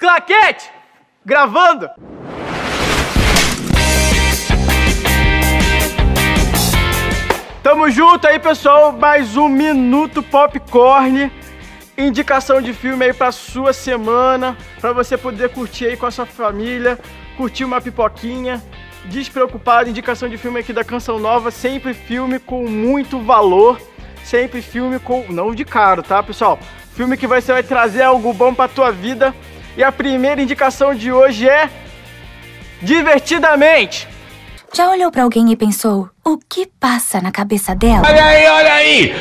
Claquete! Gravando! Tamo junto aí, pessoal. Mais um Minuto Popcorn. Indicação de filme aí pra sua semana. Pra você poder curtir aí com a sua família. Curtir uma pipoquinha. Despreocupado. Indicação de filme aqui da Canção Nova. Sempre filme com muito valor. Sempre filme com. Não de caro, tá, pessoal? Filme que você vai trazer algo bom pra tua vida. E a primeira indicação de hoje é. Divertidamente! Já olhou pra alguém e pensou, o que passa na cabeça dela? Olha aí, olha aí!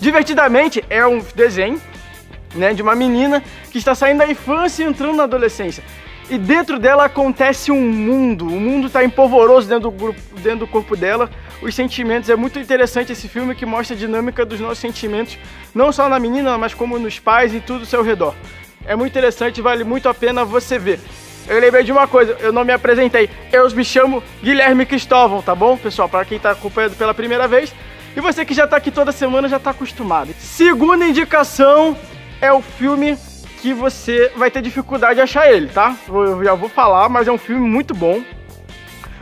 Divertidamente é um desenho, né, de uma menina que está saindo da infância e entrando na adolescência. E dentro dela acontece um mundo, o mundo está empolvoroso dentro do, grupo, dentro do corpo dela, os sentimentos. É muito interessante esse filme que mostra a dinâmica dos nossos sentimentos, não só na menina, mas como nos pais e tudo ao seu redor. É muito interessante, vale muito a pena você ver. Eu lembrei de uma coisa, eu não me apresentei. Eu me chamo Guilherme Cristóvão, tá bom, pessoal? Para quem tá acompanhando pela primeira vez. E você que já tá aqui toda semana já tá acostumado. Segunda indicação é o filme que você vai ter dificuldade de achar ele, tá? Eu já vou falar, mas é um filme muito bom.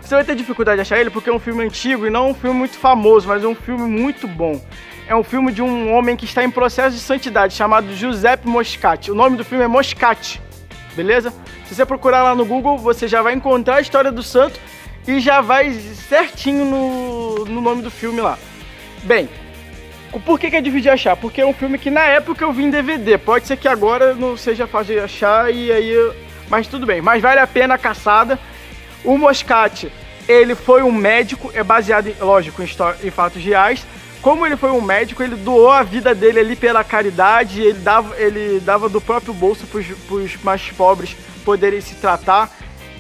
Você vai ter dificuldade de achar ele porque é um filme antigo e não um filme muito famoso, mas é um filme muito bom é um filme de um homem que está em processo de santidade, chamado Giuseppe Moscati. O nome do filme é Moscati, beleza? Se você procurar lá no Google, você já vai encontrar a história do santo e já vai certinho no, no nome do filme lá. Bem, por que, que é difícil de achar? Porque é um filme que na época eu vi em DVD. Pode ser que agora não seja fácil de achar e aí. Mas tudo bem. Mas vale a pena a caçada. O Moscati, ele foi um médico, é baseado, lógico, em, em fatos reais como ele foi um médico, ele doou a vida dele ali pela caridade, ele dava, ele dava do próprio bolso para os mais pobres poderem se tratar.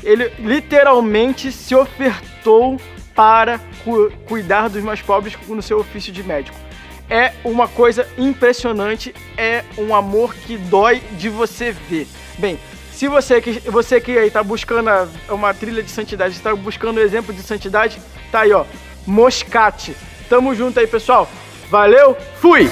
Ele literalmente se ofertou para cu cuidar dos mais pobres no seu ofício de médico. É uma coisa impressionante, é um amor que dói de você ver. Bem, se você que você que aí está buscando uma trilha de santidade, está buscando um exemplo de santidade, tá aí ó, Moscate Tamo junto aí, pessoal. Valeu, fui!